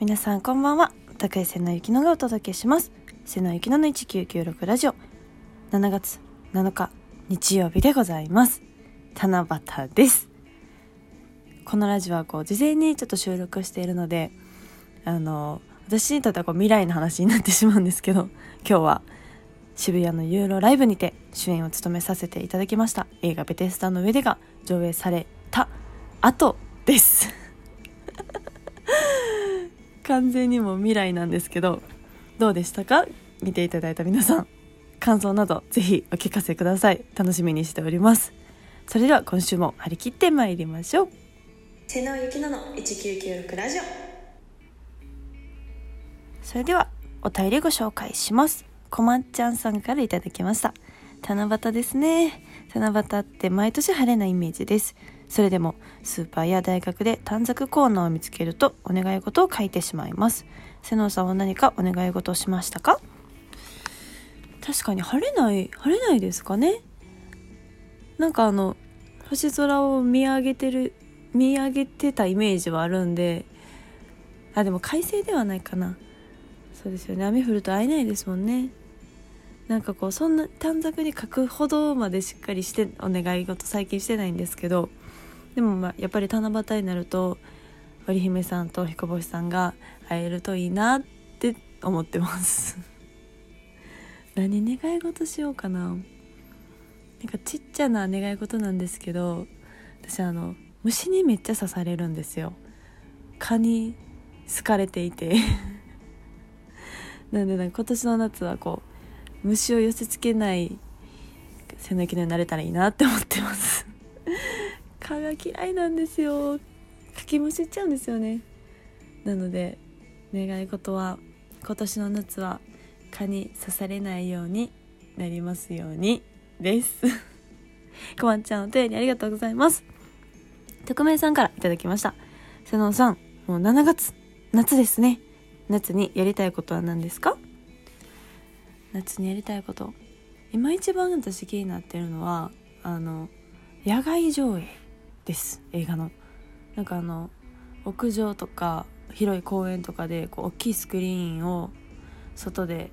皆さんこんばんは。高井瀬野ゆきのがお届けします。瀬野ゆきのの1996ラジオ。7月7日日曜日でございます。七夕です。このラジオはこう事前にちょっと収録しているのであの私にとってはこう未来の話になってしまうんですけど今日は渋谷のユーロライブにて主演を務めさせていただきました。映画「ベテスタの上で」が上映された後です。完全にも未来なんですけどどうでしたか？見ていただいた皆さん。感想などぜひお聞かせください。楽しみにしております。それでは今週も張り切ってまいりましょう。瀬野ゆきのの1996ラジオ。それではお便りご紹介します。こまっちゃんさんからいただきました。七夕ですね。七夕って毎年晴れなイメージですそれでもスーパーや大学で短冊コーナーを見つけるとお願い事を書いてしまいます。瀬能さんは何かお願い事をしましたか？確かに晴れない晴れないですかね？なんかあの星空を見上げてる見上げてたイメージはあるんであでも快晴ではないかな。そうですよね。雨降ると会えないですもんね。なんかこうそんな短冊に書くほどまでしっかりしてお願い事最近してないんですけどでもまあやっぱり七夕になると織姫さんと彦星さんが会えるといいなって思ってます。何願い事しようかな。なんかちっちゃな願い事なんですけど私あの虫にめっちゃ刺されるんですよ。蚊に好かれていて。なんでなんか今年の夏はこう虫を寄せつけない背のきになれたらいいなって思ってます。蚊が嫌いなんですよかきむしっちゃうんですよねなので願い事は今年の夏は蚊に刺されないようになりますようにですこまんちゃんお便りありがとうございます匿名さんからいただきました瀬能さんもう7月夏ですね夏にやりたいことは何ですか夏にやりたいこと今一番私気になってるのはあの野外上映です映画の。なんかあの屋上とか広い公園とかでこう大きいスクリーンを外で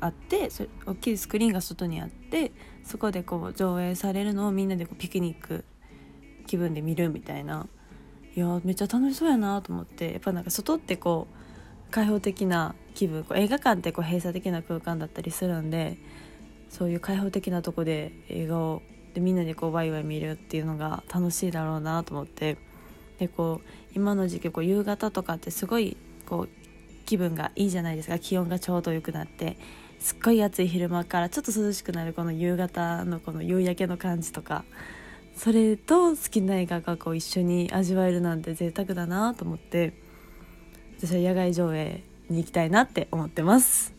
あってそれ大きいスクリーンが外にあってそこでこう上映されるのをみんなでこうピクニック気分で見るみたいな。いやめっちゃ楽しそうやなと思ってやっぱなんか外ってこう開放的な気分こう映画館ってこう閉鎖的な空間だったりするんでそういう開放的なとこで映画をでみんなでこうワイワイ見るっていうのが楽しいだろうなと思って。でこう今の時期こう夕方とかってすごいこう気分がいいじゃないですか。気温がちょうど良くなって。すっごい暑い昼間からちょっと涼しくなるこの夕方のこの夕焼けの感じとか。それと好きな映画がこう一緒に味わえるなんて贅沢だなと思って。私は野外上映に行きたいなって思ってます。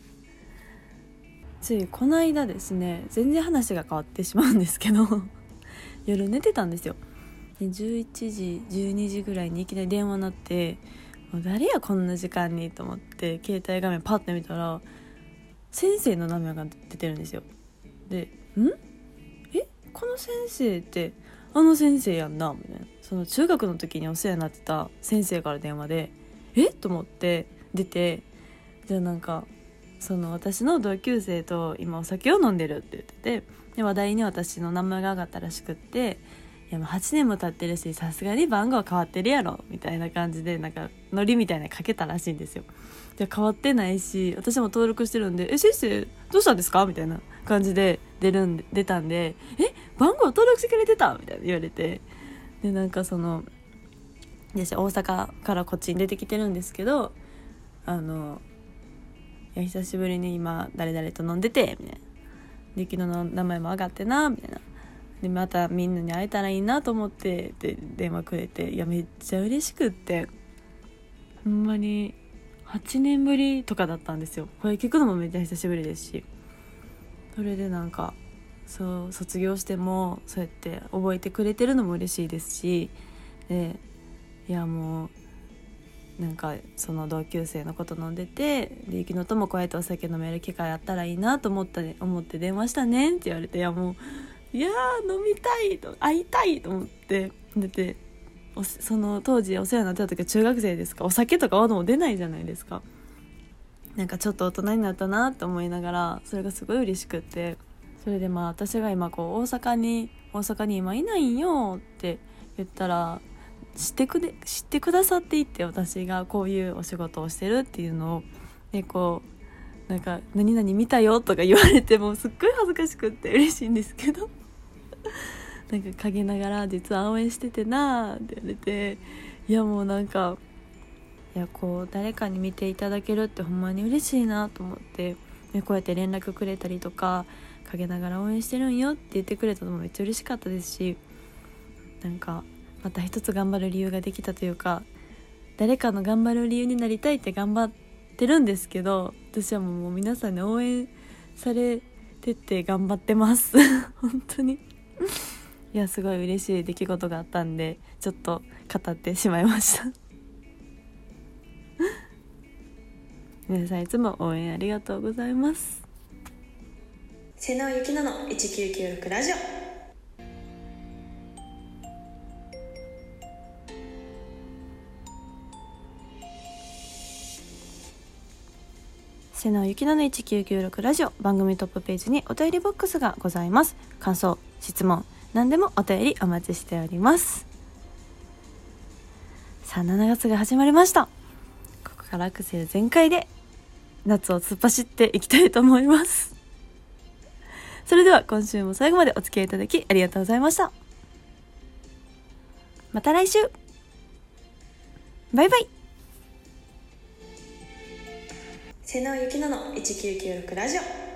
ついこの間ですね全然話が変わってしまうんですけど 夜寝てたんですよ。11時12時ぐらいにいきなり電話鳴ってもう誰やこんな時間にと思って携帯画面パッて見たら先生の名前が出てるんですよ。で「ん？え？この先生ってあの先生やんな」みたいな。その中学の時にお世話になってた先生から電話で「え？っ?」と思って出てじゃあなんかその私の同級生と今お酒を飲んでるって言っててで話題に私の名前が上がったらしくっていやもう8年も経ってるしさすがに番号変わってるやろみたいな感じでなんかノリみたいなかけたらしいんですよで変わってないし私も登録してるんで「え先生どうしたんですか?」みたいな感じで出るんで出たんで「え番号登録してくれてた?」みたいな言われてでなんかその私大阪からこっちに出てきてるんですけどあのいや久しぶりに今誰々と飲んでてみたいな。で昨日の名前も上がってなみたいな。でまたみんなに会えたらいいなと思ってで電話くれていやめっちゃ嬉しくって。ほんまに8年ぶりとかだったんですよ。これ聞くのもめっちゃ久しぶりですし。それでなんかそう卒業してもそうやって覚えてくれてるのも嬉しいですし。でいやもうなんかその同級生のこと飲んでて「で雪乃ともこうやってお酒飲める機会あったらいいなと思った思って電話したね」って言われて「いやもういや飲みたいと会いたいと思って出てその当時お世話になってた時は中学生ですか？お酒とかはも出ないじゃないですか。なんかちょっと大人になったなって思いながらそれがすごい嬉しくってそれでまあ私が今こう大阪に大阪に今いないんよって言ったら知ってくで知ってくださっていって私がこういうお仕事をしてるっていうのをでこうなんか「何々見たよ」とか言われてもすっごい恥ずかしくって嬉しいんですけど。なんか陰ながら実は応援しててなって言われていやもうなんかいやこう誰かに見ていただけるってほんまに嬉しいなと思ってでこうやって連絡くれたりとか陰ながら応援してるんよって言ってくれたのもめっちゃ嬉しかったですしなんかまた一つ頑張る理由ができたというか誰かの頑張る理由になりたいって頑張ってるんですけど私はもう皆さんに応援されてて頑張ってます。本当に。いやすごい嬉しい出来事があったんでちょっと語ってしまいました。皆さんいつも応援ありがとうございます。瀬野ゆきのの1996ラジオ。瀬野ゆきのの1996ラジオ。番組トップページにお便りボックスがございます。感想質問何でもお便りお待ちしております。さあ7月が始まりました。ここからアクセル全開で夏を突っ走っていきたいと思います。それでは今週も最後までお付き合いいただきありがとうございました。また来週。バイバイ。瀬野ゆきのの1996ラジオ。